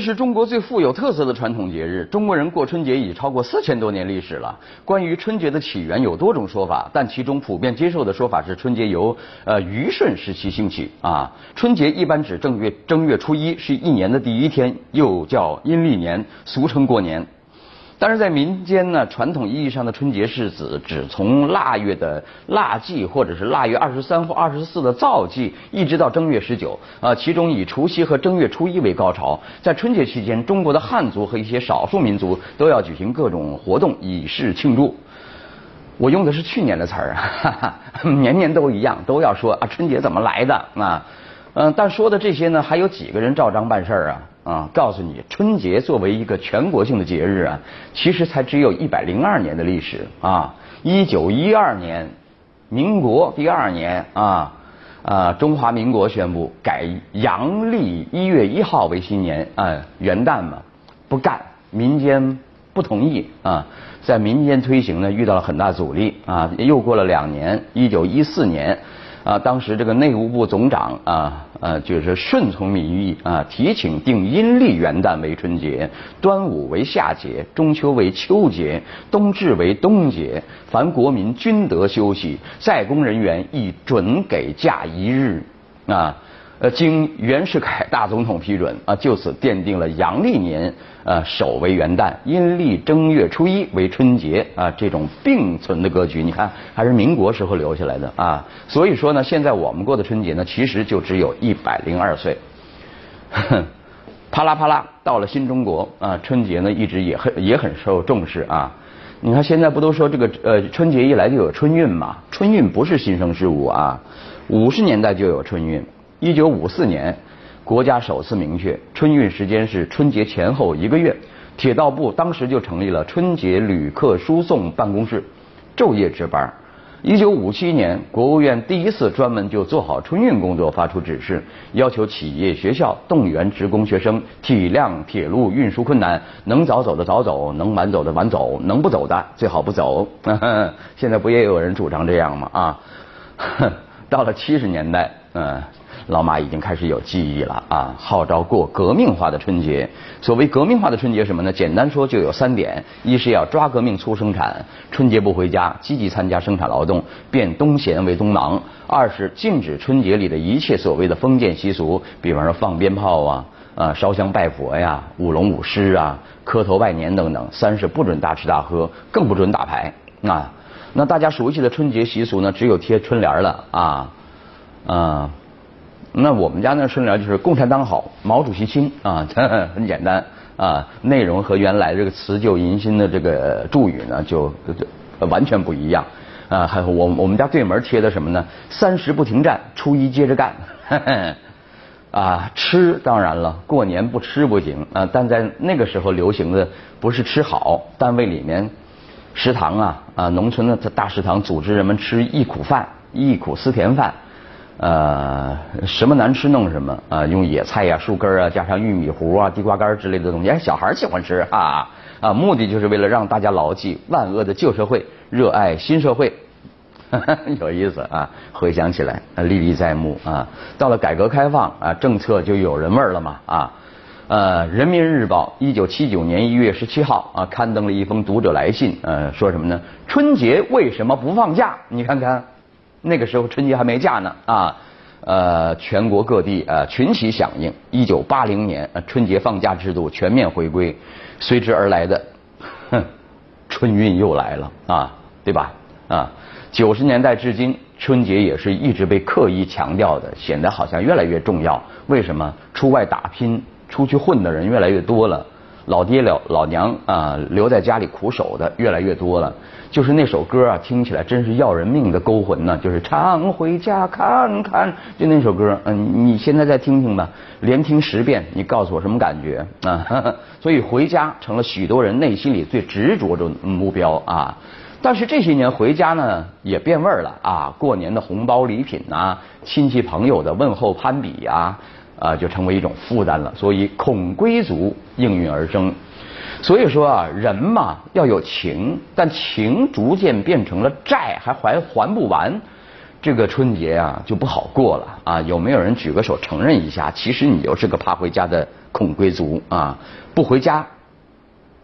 是中国最富有特色的传统节日，中国人过春节已超过四千多年历史了。关于春节的起源有多种说法，但其中普遍接受的说法是春节由呃虞舜时期兴起啊。春节一般指正月正月初一，是一年的第一天，又叫阴历年，俗称过年。但是在民间呢，传统意义上的春节是指只从腊月的腊祭，或者是腊月二十三或二十四的灶祭，一直到正月十九啊，其中以除夕和正月初一为高潮。在春节期间，中国的汉族和一些少数民族都要举行各种活动以示庆祝。我用的是去年的词儿啊，年年都一样，都要说啊春节怎么来的啊，嗯，但说的这些呢，还有几个人照章办事儿啊？啊，告诉你，春节作为一个全国性的节日啊，其实才只有一百零二年的历史啊。一九一二年，民国第二年啊，啊，中华民国宣布改阳历一月一号为新年啊，元旦嘛，不干，民间不同意啊，在民间推行呢，遇到了很大阻力啊。又过了两年，一九一四年。啊，当时这个内务部总长啊，呃，就是顺从民意啊，提请定阴历元旦为春节，端午为夏节，中秋为秋节，冬至为冬节，凡国民均得休息，在工人员亦准给假一日啊。呃，经袁世凯大总统批准啊，就此奠定了阳历年呃首为元旦，阴历正月初一为春节啊这种并存的格局。你看，还是民国时候留下来的啊。所以说呢，现在我们过的春节呢，其实就只有一百零二岁。啪啦啪啦，到了新中国啊，春节呢一直也很也很受重视啊。你看现在不都说这个呃春节一来就有春运嘛？春运不是新生事物啊，五十年代就有春运。一九五四年，国家首次明确春运时间是春节前后一个月。铁道部当时就成立了春节旅客输送办公室，昼夜值班。一九五七年，国务院第一次专门就做好春运工作发出指示，要求企业、学校动员职工学生体谅铁路运输困难，能早走的早走，能晚走的晚走，能不走的最好不走。现在不也有人主张这样吗？啊，到了七十年代，嗯。老马已经开始有记忆了啊！号召过革命化的春节。所谓革命化的春节什么呢？简单说就有三点：一是要抓革命促生产，春节不回家，积极参加生产劳动，变冬闲为冬忙；二是禁止春节里的一切所谓的封建习俗，比方说放鞭炮啊、啊烧香拜佛呀、舞龙舞狮啊、磕头拜年等等；三是不准大吃大喝，更不准打牌啊。那大家熟悉的春节习俗呢，只有贴春联了啊啊。那我们家那春联就是“共产党好，毛主席亲”啊，很简单啊，内容和原来这个辞旧迎新的这个祝语呢，就完全不一样啊。还有我我们家对门贴的什么呢？“三十不停站，初一接着干”。啊，吃当然了，过年不吃不行啊。但在那个时候流行的不是吃好，单位里面食堂啊啊，农村的大食堂组织人们吃忆苦饭，忆苦思甜饭。呃，什么难吃弄什么啊，用野菜呀、树根啊，加上玉米糊啊、地瓜干之类的东西，哎，小孩喜欢吃啊啊，目的就是为了让大家牢记万恶的旧社会，热爱新社会，有意思啊，回想起来历历在目啊。到了改革开放啊，政策就有人味儿了嘛啊。呃，《人民日报》一九七九年一月十七号啊，刊登了一封读者来信，呃，说什么呢？春节为什么不放假？你看看。那个时候春节还没假呢啊，呃，全国各地呃群起响应。一九八零年呃春节放假制度全面回归，随之而来的，哼，春运又来了啊，对吧？啊，九十年代至今，春节也是一直被刻意强调的，显得好像越来越重要。为什么？出外打拼、出去混的人越来越多了。老爹老老娘啊，留在家里苦守的越来越多了。就是那首歌啊，听起来真是要人命的勾魂呢。就是常回家看看，就那首歌，嗯，你现在再听听吧，连听十遍，你告诉我什么感觉啊？所以回家成了许多人内心里最执着的目标啊。但是这些年回家呢，也变味儿了啊。过年的红包礼品啊，亲戚朋友的问候攀比呀。啊，就成为一种负担了，所以恐归族应运而生。所以说啊，人嘛要有情，但情逐渐变成了债，还还还不完。这个春节啊就不好过了啊！有没有人举个手承认一下？其实你就是个怕回家的恐归族啊！不回家，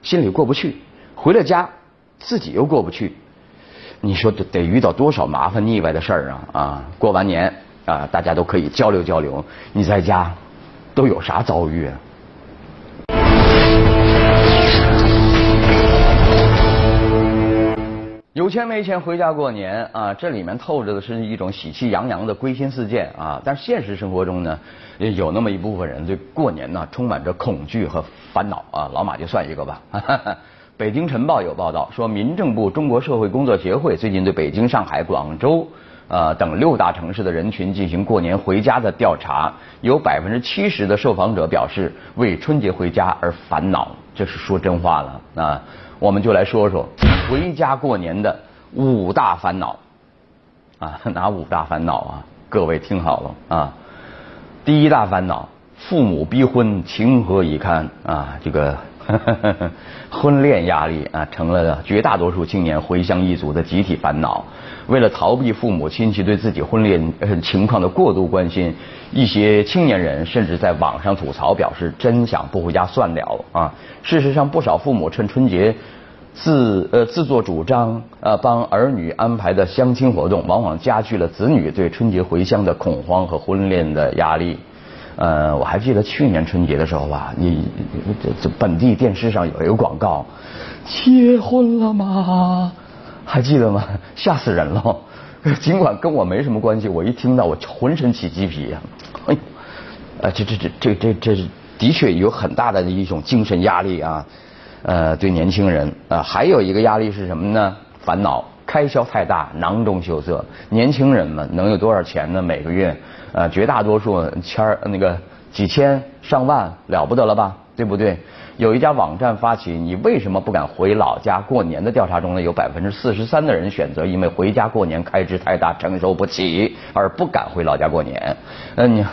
心里过不去；回了家，自己又过不去。你说得得遇到多少麻烦腻歪的事儿啊！啊，过完年啊，大家都可以交流交流。你在家都有啥遭遇？有钱没钱回家过年啊，这里面透着的是一种喜气洋洋的归心似箭啊。但是现实生活中呢，也有那么一部分人对过年呢充满着恐惧和烦恼啊。老马就算一个吧。北京晨报有报道说，民政部中国社会工作协会最近对北京、上海、广州呃等六大城市的人群进行过年回家的调查，有百分之七十的受访者表示为春节回家而烦恼，这是说真话了啊。我们就来说说回家过年的五大烦恼啊，哪五大烦恼啊？各位听好了啊，第一大烦恼，父母逼婚，情何以堪啊？这个 婚恋压力啊，成了绝大多数青年回乡一族的集体烦恼。为了逃避父母亲戚对自己婚恋情况的过度关心，一些青年人甚至在网上吐槽，表示真想不回家算了啊！事实上，不少父母趁春节自呃自作主张呃帮儿女安排的相亲活动，往往加剧了子女对春节回乡的恐慌和婚恋的压力。呃，我还记得去年春节的时候吧，你这这本地电视上有一个广告，结婚了吗？还记得吗？吓死人了！尽管跟我没什么关系，我一听到我浑身起鸡皮呀！哎呦，呃，这这这这这这的确有很大的一种精神压力啊！呃，对年轻人啊，还有一个压力是什么呢？烦恼，开销太大，囊中羞涩。年轻人们能有多少钱呢？每个月，呃，绝大多数千儿那个几千上万了不得了吧？对不对？有一家网站发起“你为什么不敢回老家过年”的调查中呢，有百分之四十三的人选择因为回家过年开支太大承受不起而不敢回老家过年。嗯，你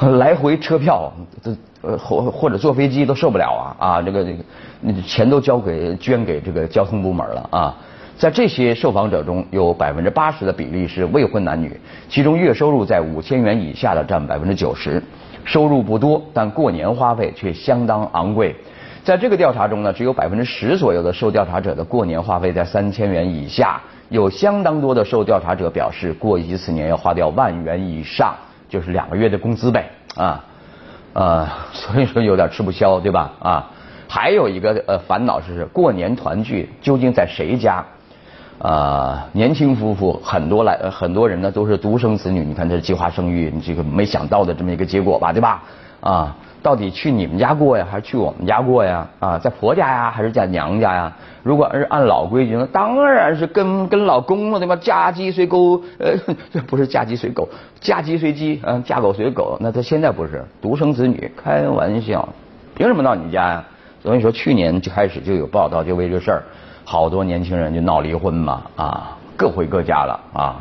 来回车票这呃或或者坐飞机都受不了啊啊这个这个钱都交给捐给这个交通部门了啊。在这些受访者中有百分之八十的比例是未婚男女，其中月收入在五千元以下的占百分之九十。收入不多，但过年花费却相当昂贵。在这个调查中呢，只有百分之十左右的受调查者的过年花费在三千元以下，有相当多的受调查者表示过一次年要花掉万元以上，就是两个月的工资呗啊，呃，所以说有点吃不消，对吧？啊，还有一个呃烦恼是过年团聚究竟在谁家？呃，年轻夫妇很多来，很多人呢都是独生子女。你看这计划生育，你这个没想到的这么一个结果吧，对吧？啊，到底去你们家过呀，还是去我们家过呀？啊，在婆家呀，还是在娘家呀？如果是按老规矩呢，当然是跟跟老公了，对吧？嫁鸡随狗，呃，不是嫁鸡随狗，嫁鸡随鸡，嗯，嫁狗随狗。那他现在不是独生子女，开玩笑，凭什么到你家呀？所以说去年就开始就有报道，就为这事儿。好多年轻人就闹离婚嘛，啊，各回各家了啊，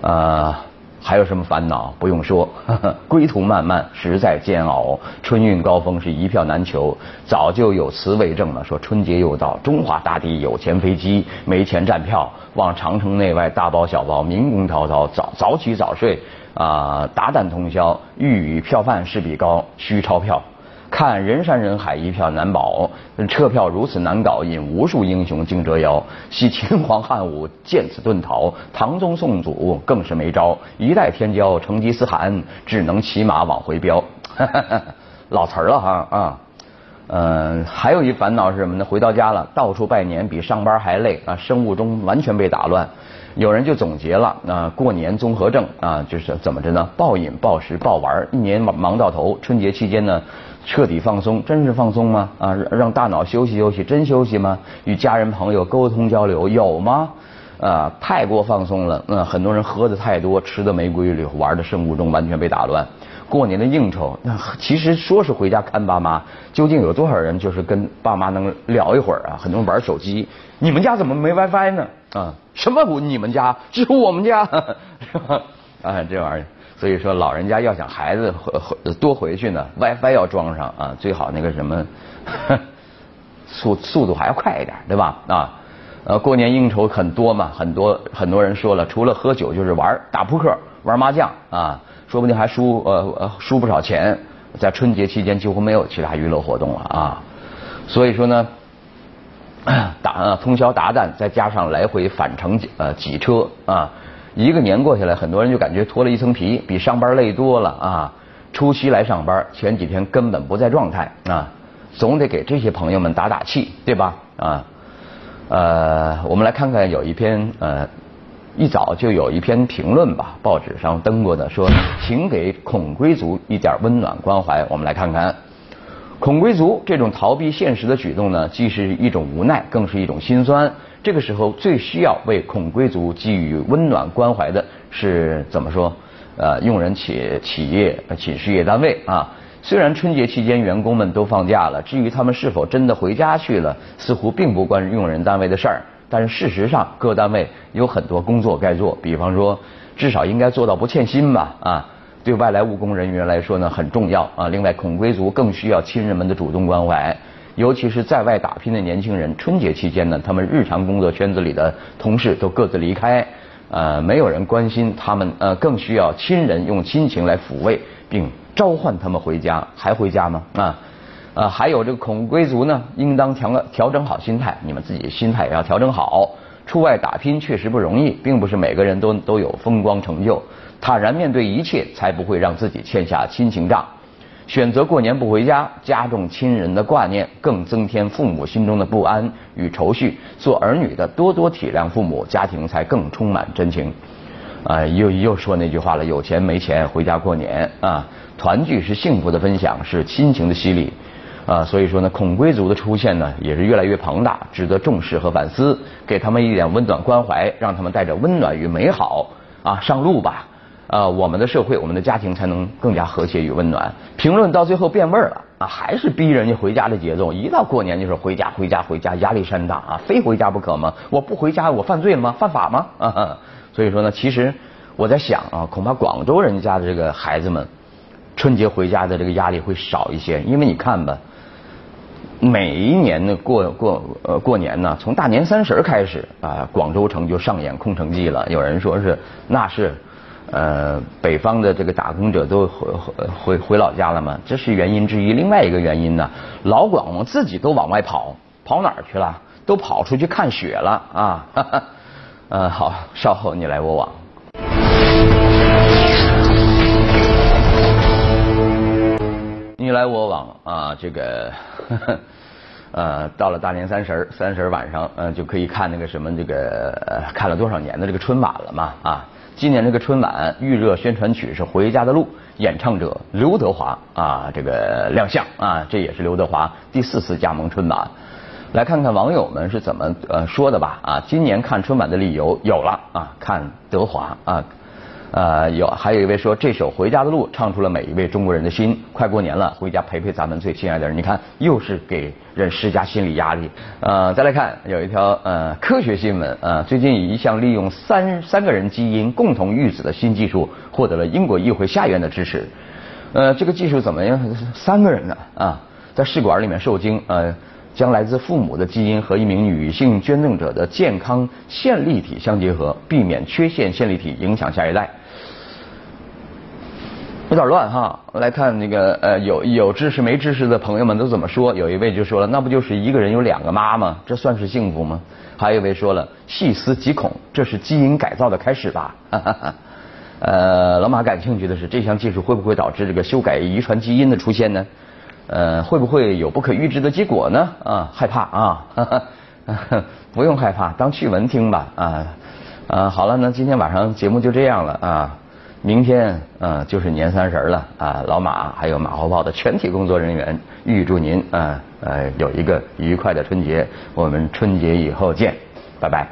呃，还有什么烦恼？不用说，归途漫漫，实在煎熬。春运高峰是一票难求，早就有词为证了，说春节又到，中华大地有钱飞机，没钱站票，往长城内外大包小包，民工滔滔，早早起早睡啊，达旦通宵，欲与票贩势比高，虚钞票。看人山人海，一票难保，车票如此难搞，引无数英雄竞折腰。惜秦皇汉武，见此遁逃；唐宗宋祖更是没招，一代天骄成吉思汗，只能骑马往回飙。老词儿了哈啊，嗯，还有一烦恼是什么呢？回到家了，到处拜年，比上班还累啊，生物钟完全被打乱。有人就总结了啊，过年综合症啊，就是怎么着呢？暴饮暴食暴玩，一年忙忙到头，春节期间呢？彻底放松，真是放松吗？啊，让大脑休息休息，真休息吗？与家人朋友沟通交流有吗？啊，太过放松了。嗯，很多人喝的太多，吃的没规律，玩的生物钟完全被打乱。过年的应酬，那其实说是回家看爸妈，究竟有多少人就是跟爸妈能聊一会儿啊？很多人玩手机。你们家怎么没 WiFi 呢？啊，什么我你们家，只有我们家，是吧？啊，这玩意儿。所以说，老人家要想孩子回回多回去呢，WiFi 要装上啊，最好那个什么 速速度还要快一点，对吧？啊，呃，过年应酬很多嘛，很多很多人说了，除了喝酒就是玩打扑克、玩麻将啊，说不定还输呃输不少钱。在春节期间几乎没有其他娱乐活动了啊，所以说呢，打通宵达旦，再加上来回返程呃挤车啊，一个年过下来，很多人就感觉脱了一层皮，比上班累多了啊。初七来上班，前几天根本不在状态啊，总得给这些朋友们打打气，对吧？啊。呃，我们来看看有一篇呃，一早就有一篇评论吧，报纸上登过的，说请给孔龟族一点温暖关怀。我们来看看，孔龟族这种逃避现实的举动呢，既是一种无奈，更是一种心酸。这个时候最需要为孔龟族给予温暖关怀的是怎么说？呃，用人企企业企事业单位啊。虽然春节期间员工们都放假了，至于他们是否真的回家去了，似乎并不关用人单位的事儿。但是事实上，各单位有很多工作该做，比方说，至少应该做到不欠薪吧？啊，对外来务工人员来说呢，很重要啊。另外，孔归族更需要亲人们的主动关怀，尤其是在外打拼的年轻人。春节期间呢，他们日常工作圈子里的同事都各自离开，呃，没有人关心他们，呃，更需要亲人用亲情来抚慰并。召唤他们回家，还回家吗？啊，呃，还有这个恐归族呢，应当调调整好心态，你们自己心态也要调整好。出外打拼确实不容易，并不是每个人都都有风光成就。坦然面对一切，才不会让自己欠下亲情账。选择过年不回家，加重亲人的挂念，更增添父母心中的不安与愁绪。做儿女的多多体谅父母，家庭才更充满真情。啊，又又说那句话了，有钱没钱回家过年啊。团聚是幸福的分享，是亲情的洗礼，啊，所以说呢，孔龟族的出现呢，也是越来越庞大，值得重视和反思，给他们一点温暖关怀，让他们带着温暖与美好啊上路吧，啊，我们的社会，我们的家庭才能更加和谐与温暖。评论到最后变味儿了啊，还是逼人家回家的节奏，一到过年就是回家回家回家，压力山大啊，非回家不可吗？我不回家，我犯罪了吗？犯法吗？啊，所以说呢，其实我在想啊，恐怕广州人家的这个孩子们。春节回家的这个压力会少一些，因为你看吧，每一年的过过呃过年呢，从大年三十开始啊，广州城就上演空城计了。有人说是那是呃北方的这个打工者都回回回老家了嘛，这是原因之一。另外一个原因呢，老广自己都往外跑，跑哪儿去了？都跑出去看雪了啊！呃，好，稍后你来我往。你来我往啊，这个呃，到了大年三十三十晚上，嗯，就可以看那个什么这个看了多少年的这个春晚了嘛啊。今年这个春晚预热宣传曲是《回家的路》，演唱者刘德华啊，这个亮相啊，这也是刘德华第四次加盟春晚。来看看网友们是怎么呃说的吧啊，今年看春晚的理由有了啊，看德华啊。呃，有还有一位说这首《回家的路》唱出了每一位中国人的心。快过年了，回家陪陪咱们最亲爱的人。你看，又是给人施加心理压力。呃，再来看有一条呃科学新闻呃，最近一项利用三三个人基因共同育子的新技术获得了英国议会下院的支持。呃，这个技术怎么样？三个人呢啊，在试管里面受精呃。将来自父母的基因和一名女性捐赠者的健康线粒体相结合，避免缺陷线粒体影响下一代。有点乱哈，来看那个呃有有知识没知识的朋友们都怎么说？有一位就说了，那不就是一个人有两个妈吗？这算是幸福吗？还有一位说了，细思极恐，这是基因改造的开始吧？呃，老马感兴趣的是，这项技术会不会导致这个修改遗传基因的出现呢？呃，会不会有不可预知的结果呢？啊，害怕啊，不用害怕，当趣闻听吧啊啊，好了，那今天晚上节目就这样了啊，明天呃就是年三十了啊，老马还有马后炮的全体工作人员预祝您啊呃有一个愉快的春节，我们春节以后见，拜拜。